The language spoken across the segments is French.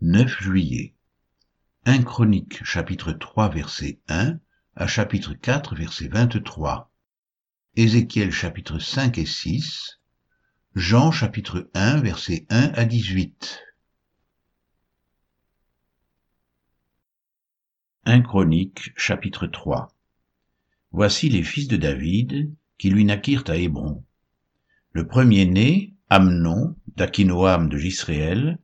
9 juillet. 1 Chronique chapitre 3 verset 1 à chapitre 4 verset 23. Ézéchiel chapitre 5 et 6. Jean chapitre 1 verset 1 à 18. 1 Chronique chapitre 3 Voici les fils de David qui lui naquirent à Hébron. Le premier-né, Amnon, d'Akinoam de Gisréel,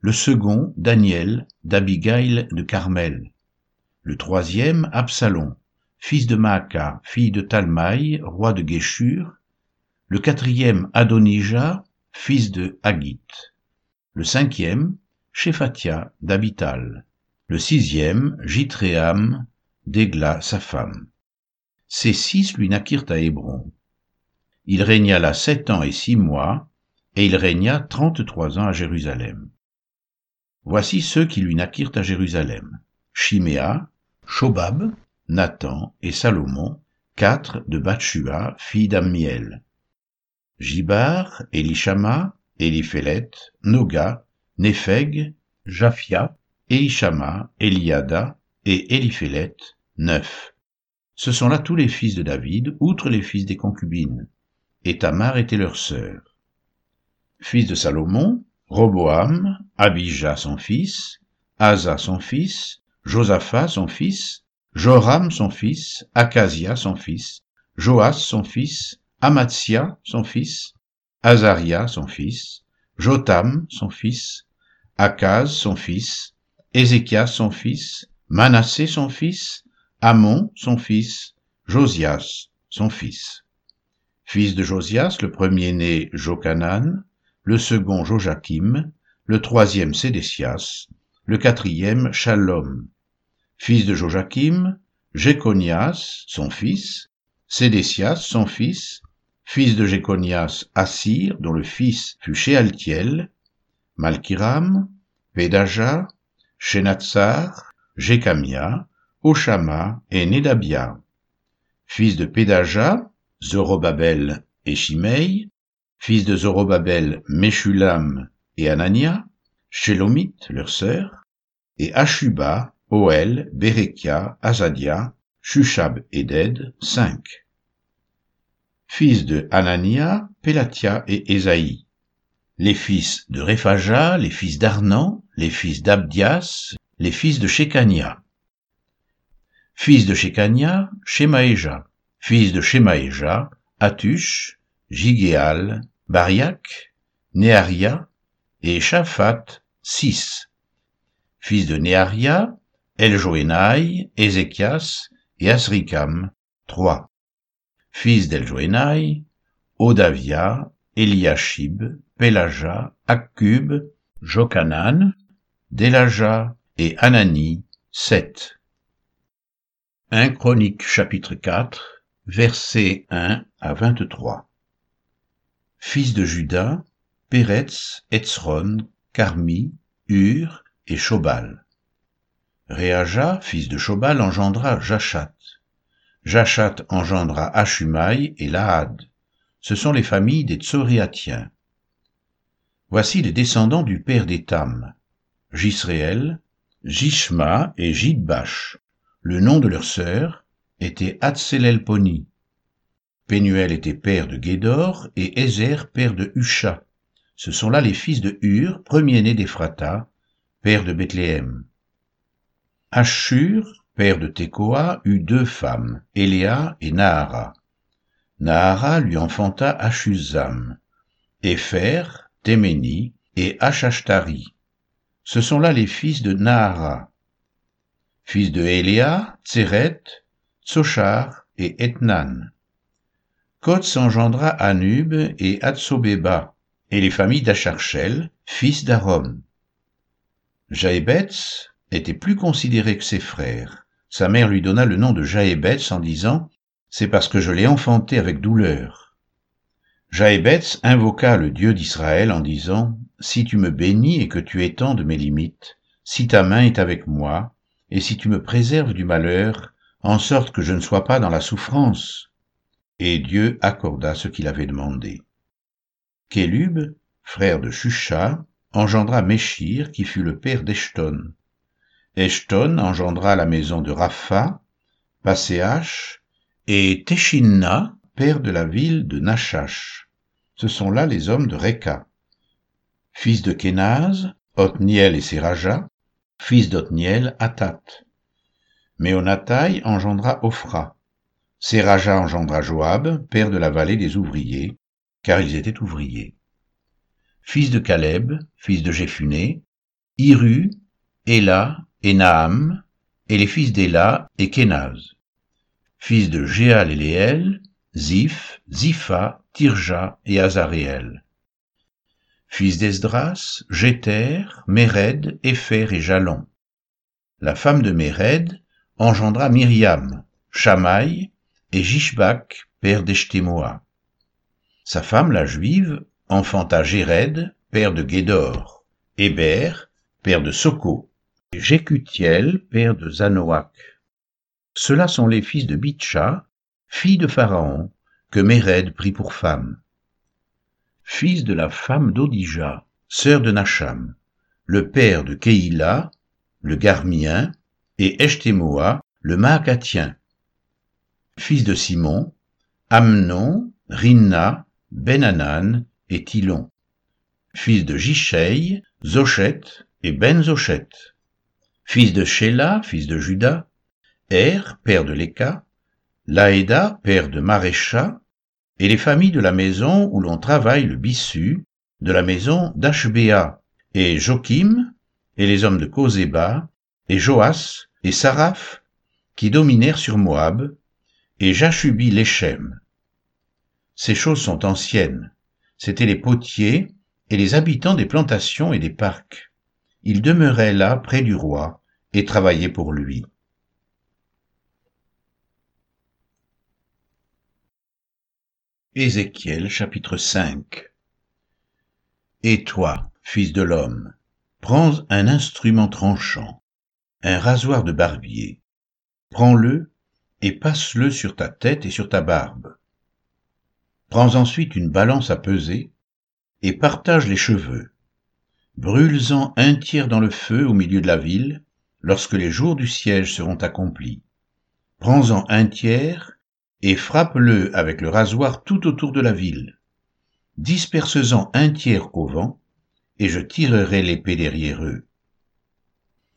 le second Daniel d'Abigail de Carmel, le troisième Absalom, fils de Maaca, fille de Talmaï, roi de Guéchur, le quatrième Adonijah, fils de Haggit, le cinquième Shephatia d'Abital, le sixième Jitréam d'Egla sa femme. Ces six lui naquirent à Hébron. Il régna là sept ans et six mois, et il régna trente-trois ans à Jérusalem. Voici ceux qui lui naquirent à Jérusalem. Chiméa, Shobab, Nathan et Salomon, quatre de Bathshua, fille d'Ammiel. Jibar, Elishama, Eliphélet, Noga, Népheg, Japhia, Elishama, Eliada et Eliphélet, neuf. Ce sont là tous les fils de David, outre les fils des concubines. Et Tamar était leur sœur. Fils de Salomon, Roboam, Abijah son fils, Asa son fils, Josaphat son fils, Joram son fils, Acasia son fils, Joas son fils, Amatsia son fils, Azaria son fils, Jotam son fils, Akaz son fils, Ézéchias son fils, Manassé son fils, Amon son fils, Josias son fils. Fils de Josias, le premier-né Jokanan, le second Joachim, le troisième Sédécias, le quatrième Shalom. Fils de Joachim, Jéconias, son fils, Sédécias, son fils, fils de Jéconias, Assir, dont le fils fut Shealtiel, Malkiram, Pédaja, Shenatsar, Jécamia, Oshama et Nedabia. Fils de Pédaja, Zorobabel et Shimei, fils de Zorobabel, Meshulam et Anania, Shelomit, leur sœur, et Ashuba, Oel, Berekia, Azadia, Shushab et Ded, cinq. Fils de Anania, Pelatia et Esaïe. Les fils de Rephaja, les fils d'Arnan, les fils d'Abdias, les fils de Shekania. Fils de Shekania, Shemaéja. Fils de Shemaéja, Atush, Jigéal, Bariac, Néaria et Shaphat, six. Fils de Néaria, Eljoénaï, Ézéchias et Asrikam, trois. Fils d'Eljoénaï, Odavia, Eliashib, Pélaja, Akkub, Jokanan, Delaja et Anani, sept. 1 Chronique chapitre 4, versets 1 à 23. Fils de Judas, Péretz, Etzron, Carmi, Hur et Shobal. Réaja, fils de Shobal, engendra Jachat. Jachat engendra Achumaï et Lahad. Ce sont les familles des Tsoréatiens. Voici les descendants du père d'Étam, Jisréel, Jishma et Jidbash. Le nom de leur sœur était Hatzelelponi. Pénuel était père de Guédor et Ézer père de Husha. Ce sont là les fils de Hur, premier-né d'Ephrata, père de Bethléem. Ashur, père de Tekoa, eut deux femmes, Eléa et Nahara. Nahara lui enfanta Ashuzam, Épher, Téméni et Ashashtari. Ce sont là les fils de Nahara. Fils de Eléa, Tseret, Tsochar et Etnan. Kots engendra Anub et Atsobeba, et les familles d'Acharchel, fils d'Arom. Jaébetz était plus considéré que ses frères. Sa mère lui donna le nom de Jaébetz en disant C'est parce que je l'ai enfanté avec douleur. Jaébetz invoqua le Dieu d'Israël en disant Si tu me bénis et que tu étendes mes limites, si ta main est avec moi, et si tu me préserves du malheur, en sorte que je ne sois pas dans la souffrance, et Dieu accorda ce qu'il avait demandé. Kélub, frère de Shusha, engendra Méchir, qui fut le père d'Eshton. Eshton engendra la maison de Rapha, Passéach, et Teshinna, père de la ville de Nachash. Ce sont là les hommes de Reka. Fils de Kénaz, Othniel et Séraja, fils d'Othniel, Atat. Méonatai engendra Ophra. Séraja engendra Joab, père de la vallée des ouvriers, car ils étaient ouvriers. Fils de Caleb, fils de Jéphuné, Iru, Ela et Naam, et les fils d'Ela et Kénaz. Fils de Jéal et Léel, Ziph, Zipha, Tirja et Azaréel. Fils d'Esdras, Jéter, Méred, Épher et Jalon. La femme de Méred engendra Myriam, Shamaï et Jishbak, père d'Eshtémoa. Sa femme, la juive, enfanta Jéred, père de Guédor, Héber, père de Soko, et Jécutiel, père de Zanoach. Ceux-là sont les fils de Bitcha, fille de Pharaon, que Méred prit pour femme. Fils de la femme d'Odija, sœur de Nacham, le père de Keïla, le Garmien, et Eshtémoa, le Maacatien. Fils de Simon, Amnon, Rinna, Benanan et Tilon. Fils de Jishei, Zochet et Ben Zochet. Fils de Sheila, fils de Judas, Er, père de Léka, Laïda, père de Marécha, et les familles de la maison où l'on travaille le bissu, de la maison d'Ashbéa, et Joachim, et les hommes de Kozéba, et Joas, et Saraph, qui dominèrent sur Moab, et Jachubi l'Échem. Ces choses sont anciennes. C'étaient les potiers et les habitants des plantations et des parcs. Ils demeuraient là près du roi et travaillaient pour lui. Ézéchiel chapitre 5 Et toi, fils de l'homme, prends un instrument tranchant, un rasoir de barbier, prends-le et passe-le sur ta tête et sur ta barbe. Prends ensuite une balance à peser et partage les cheveux. Brûle-en un tiers dans le feu au milieu de la ville, lorsque les jours du siège seront accomplis. Prends-en un tiers et frappe-le avec le rasoir tout autour de la ville. Disperse-en un tiers au vent, et je tirerai l'épée derrière eux.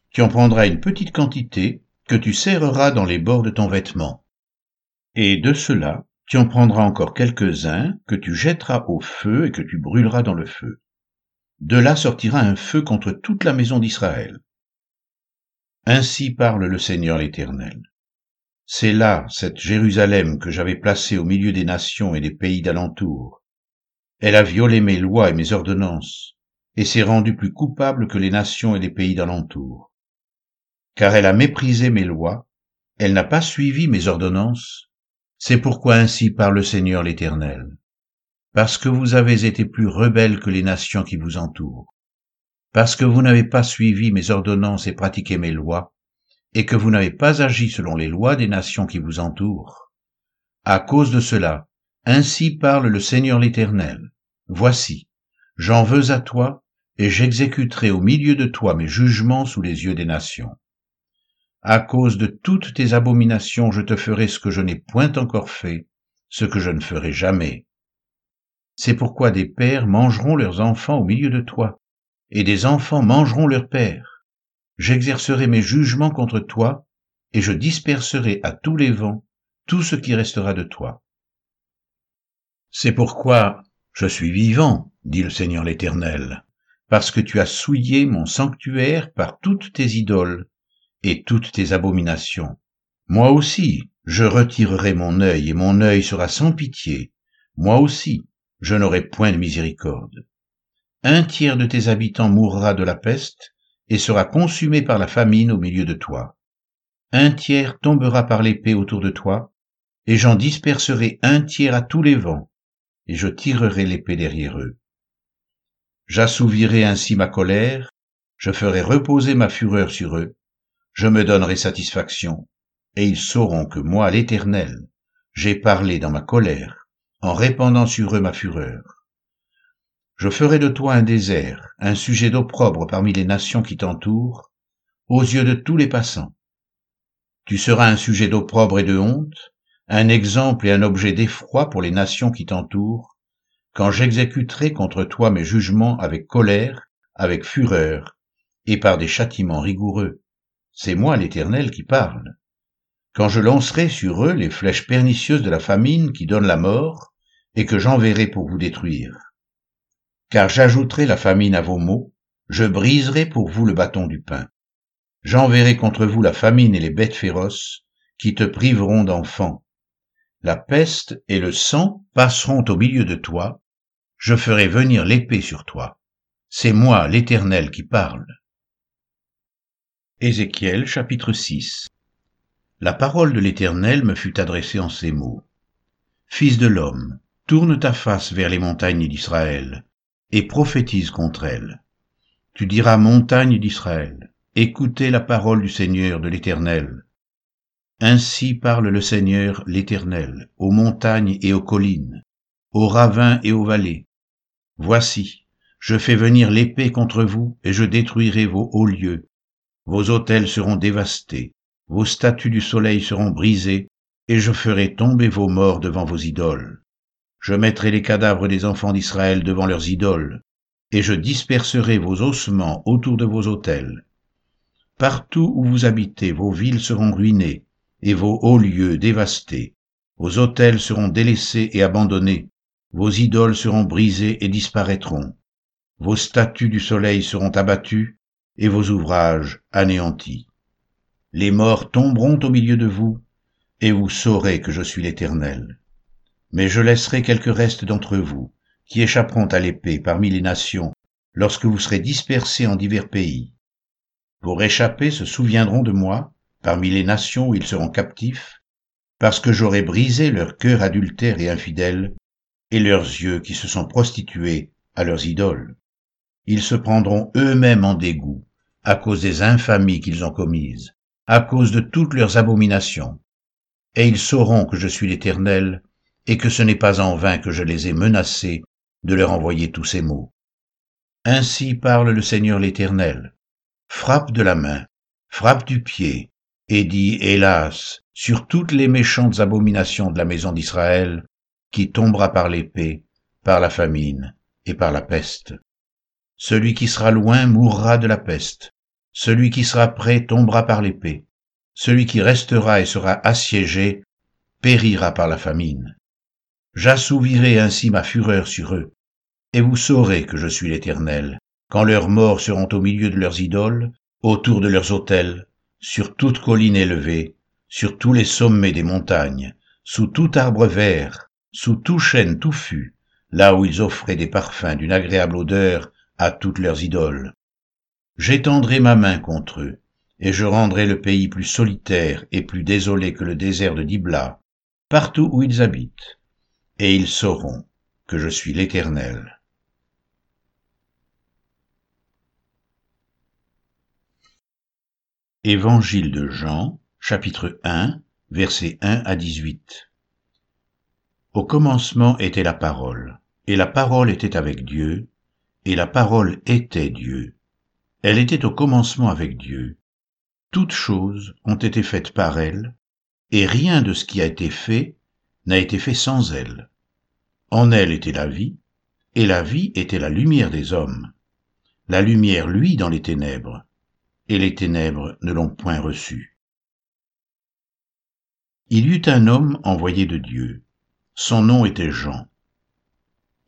Tu en prendras une petite quantité que tu serreras dans les bords de ton vêtement. Et de cela, tu en prendras encore quelques-uns que tu jetteras au feu et que tu brûleras dans le feu. De là sortira un feu contre toute la maison d'Israël. Ainsi parle le Seigneur l'Éternel. C'est là cette Jérusalem que j'avais placée au milieu des nations et des pays d'alentour. Elle a violé mes lois et mes ordonnances, et s'est rendue plus coupable que les nations et les pays d'alentour. Car elle a méprisé mes lois, elle n'a pas suivi mes ordonnances, c'est pourquoi ainsi parle le Seigneur l'Éternel. Parce que vous avez été plus rebelles que les nations qui vous entourent. Parce que vous n'avez pas suivi mes ordonnances et pratiqué mes lois, et que vous n'avez pas agi selon les lois des nations qui vous entourent. À cause de cela, ainsi parle le Seigneur l'Éternel. Voici, j'en veux à toi, et j'exécuterai au milieu de toi mes jugements sous les yeux des nations. À cause de toutes tes abominations, je te ferai ce que je n'ai point encore fait, ce que je ne ferai jamais. C'est pourquoi des pères mangeront leurs enfants au milieu de toi, et des enfants mangeront leurs pères j'exercerai mes jugements contre toi, et je disperserai à tous les vents tout ce qui restera de toi. C'est pourquoi je suis vivant, dit le Seigneur l'Éternel, parce que tu as souillé mon sanctuaire par toutes tes idoles et toutes tes abominations. Moi aussi, je retirerai mon œil, et mon œil sera sans pitié. Moi aussi, je n'aurai point de miséricorde. Un tiers de tes habitants mourra de la peste, et sera consumé par la famine au milieu de toi. Un tiers tombera par l'épée autour de toi, et j'en disperserai un tiers à tous les vents, et je tirerai l'épée derrière eux. J'assouvirai ainsi ma colère, je ferai reposer ma fureur sur eux, je me donnerai satisfaction, et ils sauront que moi, l'Éternel, j'ai parlé dans ma colère, en répandant sur eux ma fureur. Je ferai de toi un désert, un sujet d'opprobre parmi les nations qui t'entourent, aux yeux de tous les passants. Tu seras un sujet d'opprobre et de honte, un exemple et un objet d'effroi pour les nations qui t'entourent, quand j'exécuterai contre toi mes jugements avec colère, avec fureur, et par des châtiments rigoureux. C'est moi l'Éternel qui parle. Quand je lancerai sur eux les flèches pernicieuses de la famine qui donne la mort, et que j'enverrai pour vous détruire. Car j'ajouterai la famine à vos maux, je briserai pour vous le bâton du pain. J'enverrai contre vous la famine et les bêtes féroces, qui te priveront d'enfants. La peste et le sang passeront au milieu de toi, je ferai venir l'épée sur toi. C'est moi, l'Éternel, qui parle. Ézéchiel chapitre 6 La parole de l'Éternel me fut adressée en ces mots. Fils de l'homme, tourne ta face vers les montagnes d'Israël, et prophétise contre elles. Tu diras montagne d'Israël, écoutez la parole du Seigneur de l'Éternel. Ainsi parle le Seigneur l'Éternel, aux montagnes et aux collines, aux ravins et aux vallées. Voici, je fais venir l'épée contre vous, et je détruirai vos hauts lieux. Vos autels seront dévastés, vos statues du soleil seront brisées, et je ferai tomber vos morts devant vos idoles. Je mettrai les cadavres des enfants d'Israël devant leurs idoles, et je disperserai vos ossements autour de vos autels. Partout où vous habitez, vos villes seront ruinées, et vos hauts lieux dévastés. Vos autels seront délaissés et abandonnés, vos idoles seront brisées et disparaîtront. Vos statues du soleil seront abattues, et vos ouvrages anéantis. Les morts tomberont au milieu de vous, et vous saurez que je suis l'Éternel. Mais je laisserai quelques restes d'entre vous, qui échapperont à l'épée parmi les nations, lorsque vous serez dispersés en divers pays. Pour échapper se souviendront de moi, parmi les nations où ils seront captifs, parce que j'aurai brisé leur cœur adultère et infidèle, et leurs yeux qui se sont prostitués à leurs idoles. Ils se prendront eux-mêmes en dégoût, à cause des infamies qu'ils ont commises, à cause de toutes leurs abominations. Et ils sauront que je suis l'Éternel, et que ce n'est pas en vain que je les ai menacés de leur envoyer tous ces mots. Ainsi parle le Seigneur l'Éternel. Frappe de la main, frappe du pied, et dit, hélas, sur toutes les méchantes abominations de la maison d'Israël, qui tombera par l'épée, par la famine et par la peste. Celui qui sera loin mourra de la peste, celui qui sera près tombera par l'épée, celui qui restera et sera assiégé périra par la famine. J'assouvirai ainsi ma fureur sur eux, et vous saurez que je suis l'Éternel, quand leurs morts seront au milieu de leurs idoles, autour de leurs autels, sur toute colline élevée, sur tous les sommets des montagnes, sous tout arbre vert, sous tout chêne touffu, là où ils offraient des parfums d'une agréable odeur à toutes leurs idoles. J'étendrai ma main contre eux, et je rendrai le pays plus solitaire et plus désolé que le désert de Dibla, partout où ils habitent, et ils sauront que je suis l'Éternel. Évangile de Jean, chapitre 1, versets 1 à 18. Au commencement était la parole, et la parole était avec Dieu, et la parole était Dieu. Elle était au commencement avec Dieu. Toutes choses ont été faites par elle, et rien de ce qui a été fait n'a été fait sans elle. En elle était la vie, et la vie était la lumière des hommes. La lumière luit dans les ténèbres, et les ténèbres ne l'ont point reçu. Il y eut un homme envoyé de Dieu. Son nom était Jean.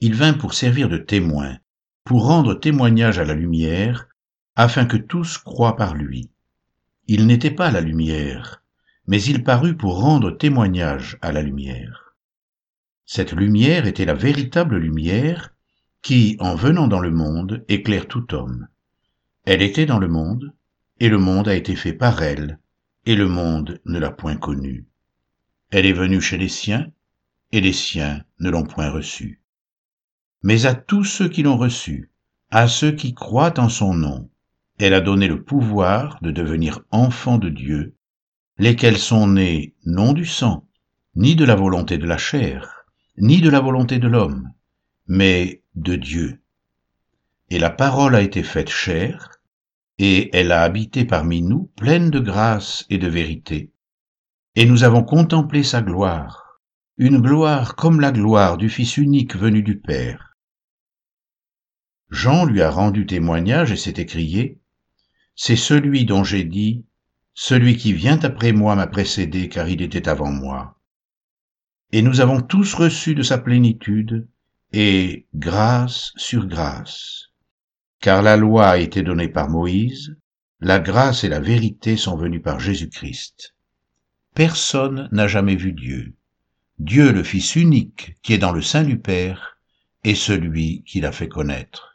Il vint pour servir de témoin, pour rendre témoignage à la lumière, afin que tous croient par lui. Il n'était pas la lumière, mais il parut pour rendre témoignage à la lumière. Cette lumière était la véritable lumière qui, en venant dans le monde, éclaire tout homme. Elle était dans le monde, et le monde a été fait par elle, et le monde ne l'a point connue. Elle est venue chez les siens, et les siens ne l'ont point reçue. Mais à tous ceux qui l'ont reçue, à ceux qui croient en son nom, elle a donné le pouvoir de devenir enfants de Dieu, lesquels sont nés non du sang, ni de la volonté de la chair, ni de la volonté de l'homme, mais de Dieu. Et la parole a été faite chair, et elle a habité parmi nous pleine de grâce et de vérité. Et nous avons contemplé sa gloire, une gloire comme la gloire du Fils unique venu du Père. Jean lui a rendu témoignage et s'est écrié, C'est celui dont j'ai dit, Celui qui vient après moi m'a précédé car il était avant moi. Et nous avons tous reçu de sa plénitude, et grâce sur grâce. Car la loi a été donnée par Moïse, la grâce et la vérité sont venues par Jésus-Christ. Personne n'a jamais vu Dieu. Dieu le Fils unique qui est dans le sein du Père est celui qui l'a fait connaître.